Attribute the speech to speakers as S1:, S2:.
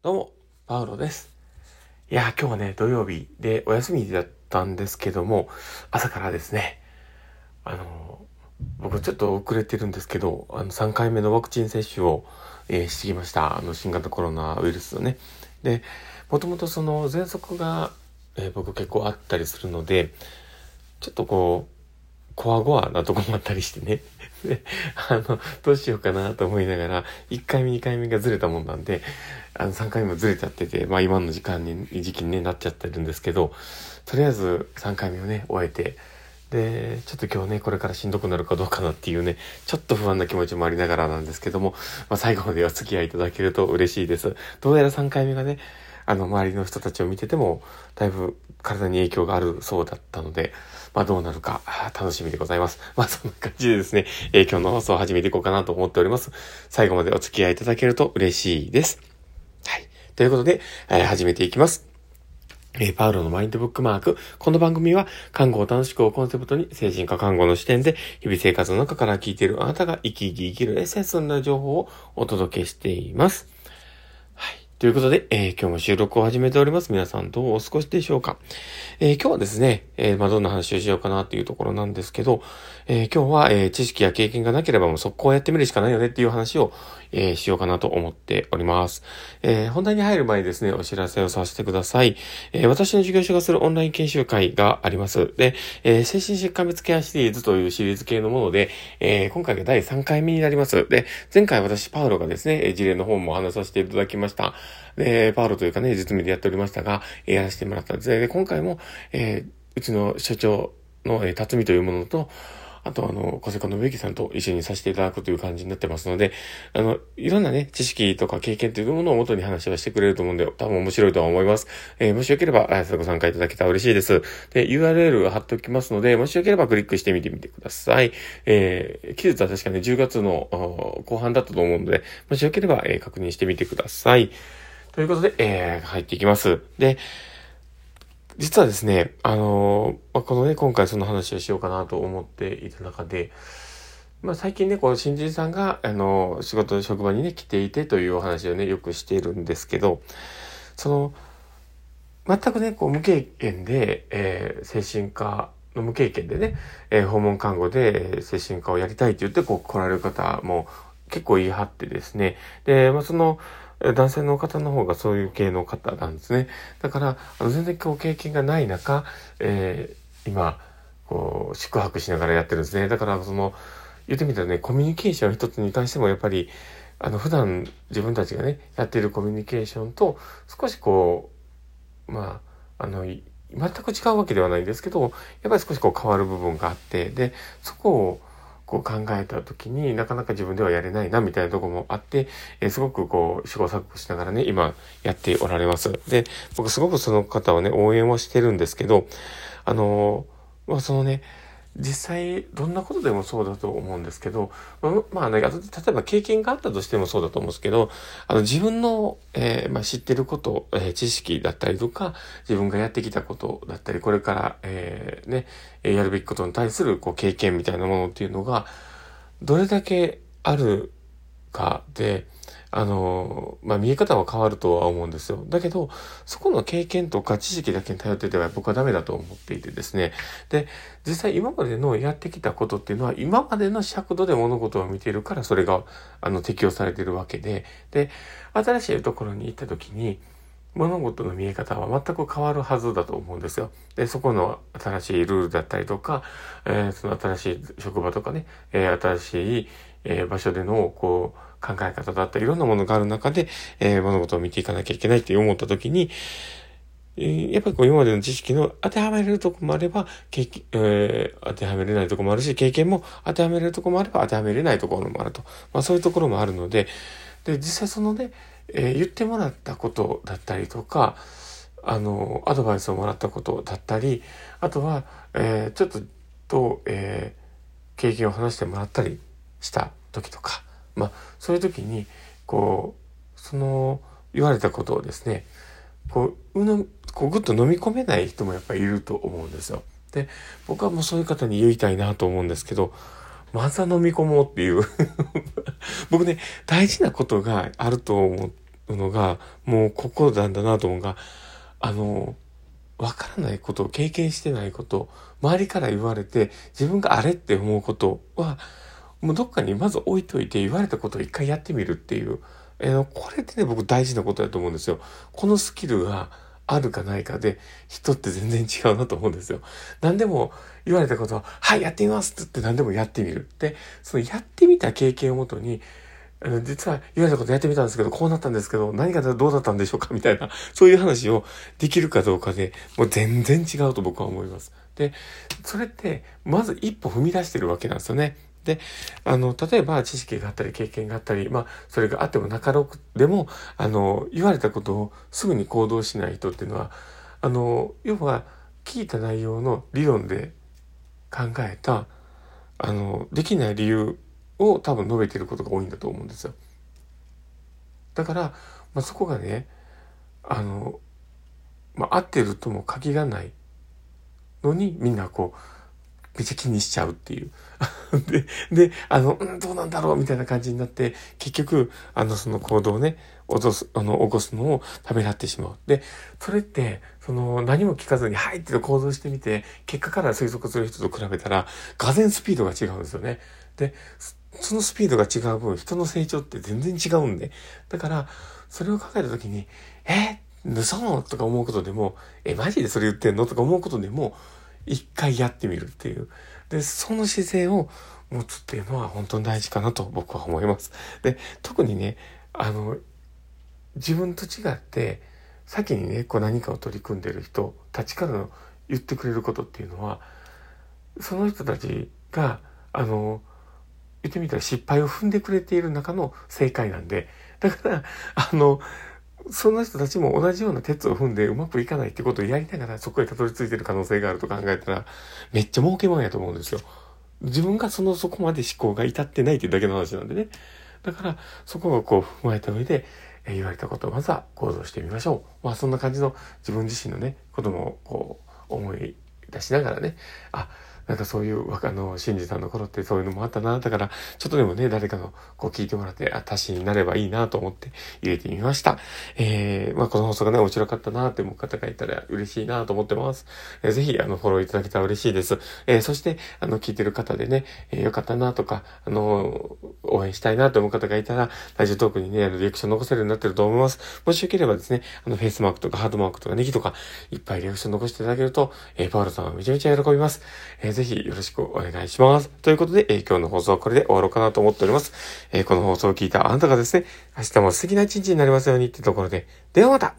S1: どうも、パウロです。いや、今日はね、土曜日でお休みだったんですけども、朝からですね、あの、僕ちょっと遅れてるんですけど、あの、3回目のワクチン接種を、えーしてきました。あの、新型コロナウイルスのね。で、もともとその、喘息が、えー僕結構あったりするので、ちょっとこう、こわごわなとこもあったりしてね。あの、どうしようかなと思いながら、1回目、2回目がずれたもんなんで、あの、3回目もずれちゃってて、まあ今の時間に、時期に、ね、なっちゃってるんですけど、とりあえず3回目をね、終えて、で、ちょっと今日ね、これからしんどくなるかどうかなっていうね、ちょっと不安な気持ちもありながらなんですけども、まあ最後までお付き合いいただけると嬉しいです。どうやら3回目がね、あの、周りの人たちを見てても、だいぶ体に影響があるそうだったので、まあどうなるか楽しみでございます。まあそんな感じでですね、えー今日の放送を始めていこうかなと思っております。最後までお付き合いいただけると嬉しいです。はい。ということで、えー始めていきます。えパウロのマインドブックマーク。この番組は、看護を楽しくをコンセプトに、精神科看護の視点で、日々生活の中から聞いているあなたが生き生き生きるエッセンスな情報をお届けしています。ということで、えー今日も収録を始めております。皆さんどうお過ごしでしょうかえー今日はですね、えーまあ、どんな話をしようかなっていうところなんですけど、え今日は、え知識や経験がなければもう速攻やってみるしかないよねっていう話を、えしようかなと思っております。え本題に入る前にですね、お知らせをさせてください。え私の授業所がするオンライン研修会があります。で、え精神疾患別ケアシリーズというシリーズ系のもので、え今回が第3回目になります。で、前回私、パウロがですね、事例の方もお話させていただきました。で、パウロというかね、実務でやっておりましたが、やらせてもらったんです。で、今回も、えーうちの社長の、えー、辰巳というものと、あと、あの、小坂の植木さんと一緒にさせていただくという感じになってますので、あの、いろんなね、知識とか経験というものを元に話はしてくれると思うんで、多分面白いとは思います。えーもしよければ、あご参加いただけたら嬉しいです。で、URL 貼っておきますので、もしよければクリックしてみてみてください。えー、期日は確かね、10月の後半だったと思うので、もしよければ、えー確認してみてください。ということで、えー入っていきます。で、実はですね、あのまあ、このね、今回その話をしようかなと思っていた中で、まあ、最近ね、こう、新人さんが、あの仕事の、職場にね、来ていてというお話をね、よくしているんですけど、その、全くね、こう、無経験で、えー精神科の無経験でね、えー訪問看護で精神科をやりたいって言って、こう、来られる方も結構言い張ってですね、で、まあ、その、男性の方の方がそういう系の方なんですね。だから、あの全然こう経験がない中、えー今、こう、宿泊しながらやってるんですね。だから、その、言ってみたらね、コミュニケーション一つに関してもやっぱり、あの、普段自分たちがね、やっているコミュニケーションと、少しこう、まあ、あの、全く違うわけではないんですけど、やっぱり少しこう変わる部分があって、で、そこをこう考えた時になかなか自分ではやれないなみたいなとこもあって、えーすごくこう試行錯誤しながらね、今やっておられます。で、僕すごくその方をね、応援はしてるんですけど、あのーまあそのね、実際どんなことでもそうだと思うんですけど、まあ、まあね、例えば経験があったとしてもそうだと思うんですけど、あの自分の、えーまあ、知ってること、えー知識だったりとか、自分がやってきたことだったり、これから、えーね、やるべきことに対するこう経験みたいなものっていうのが、どれだけあるかで、あの、まあ、見え方は変わるとは思うんですよ。だけど、そこの経験とか知識だけに頼ってては僕はダメだと思っていてですね。で、実際今までのやってきたことっていうのは、今までの尺度で物事を見ているから、それが、あの、適用されているわけで、で、新しいところに行った時に、物事の見え方は全く変わるはずだと思うんですよ。で、そこの新しいルールだったりとか、えーその新しい職場とかね、えー新しい、えー場所での、こう、考え方だったり、いろんなものがある中で、えー物事を見ていかなきゃいけないって思った時に、えーやっぱりこう今までの知識の当てはめれるとこもあれば、経験えー当てはめれないとこもあるし、経験も当てはめれるとこもあれば当てはめれないところもあると。まあそういうところもあるので、で、実際そのね、えー言ってもらったことだったりとか、あの、アドバイスをもらったことだったり、あとは、えーちょっと、と、えー経験を話してもらったりした時とか、まあ、そういう時に、こう、その、言われたことをですね、こう、うの、こう、ぐっと飲み込めない人もやっぱりいると思うんですよ。で、僕はもうそういう方に言いたいなと思うんですけど、まずは飲み込もうっていう。僕ね、大事なことがあると思うのが、もうここなんだなと思うが、あの、わからないこと、経験してないこと、周りから言われて、自分があれって思うことは、もうどっかにまず置いといて言われたことを一回やってみるっていう。えー、これってね、僕大事なことだと思うんですよ。このスキルがあるかないかで、人って全然違うなと思うんですよ。何でも言われたことを、はい、やってみますって言って何でもやってみる。で、そのやってみた経験をもとに、実は言われたことやってみたんですけど、こうなったんですけど、何がどうだったんでしょうかみたいな、そういう話をできるかどうかで、もう全然違うと僕は思います。で、それって、まず一歩踏み出してるわけなんですよね。で、あの、例えば知識があったり経験があったり、まあ、それがあってもなかろくでも、あの、言われたことをすぐに行動しない人っていうのは、あの、要は聞いた内容の理論で考えた、あの、できない理由を多分述べてることが多いんだと思うんですよ。だから、まあ、そこがね、あの、まあ、合ってるとも限らないのにみんなこう、めっちゃ気にしちゃうっていう。で、で、あの、うん、どうなんだろうみたいな感じになって、結局、あの、その行動をね、落とす、あの、起こすのをためらってしまう。で、それって、その、何も聞かずに、はいって行動してみて、結果から推測する人と比べたら、がぜスピードが違うんですよね。で、そのスピードが違う分、人の成長って全然違うんで。だから、それを考えたときに、え盗むとか思うことでも、え、マジでそれ言ってんの？とか思うことでも、一回やってみるっていう。で、その姿勢を持つっていうのは本当に大事かなと僕は思います。で、特にね、あの、自分と違って、先にね、こう何かを取り組んでる人たちからの言ってくれることっていうのは、その人たちが、あの、言ってみたら失敗を踏んでくれている中の正解なんで、だから、あの、その人たちも同じような鉄を踏んでうまくいかないってことをやりながらそこへたどり着いてる可能性があると考えたら、めっちゃ儲けもんやと思うんですよ。自分がそのそこまで思考が至ってないっていうだけの話なんでね。だから、そこをこう踏まえた上で、え言われたことをまずは行動してみましょう。まあそんな感じの自分自身のね、こともこう思い出しながらね、あ、なんかそういう、あの、信じたの頃ってそういうのもあったな。だから、ちょっとでもね、誰かのこう聞いてもらって、あ、足しになればいいなと思って入れてみました。えー、まあこの放送がね、面白かったなって思う方がいたら嬉しいなと思ってます。えー、ぜひ、あの、フォローいただけたら嬉しいです。えー、そして、あの、聞いてる方でね、えー、よかったなとか、あの、応援したいなと思う方がいたら、ラジオトークにね、あの、リアクション残せるようになってると思います。もしよければですね、あの、フェイスマークとかハートマークとかネギとか、いっぱいリアクション残していただけると、えー、パウロさんはめちゃめちゃ喜びます。えー、ぜひよろしくお願いします。ということで、え、今日の放送はこれで終わろうかなと思っております。え、この放送を聞いたあなたがですね、明日も素敵な一日になりますようにってところで、ではまた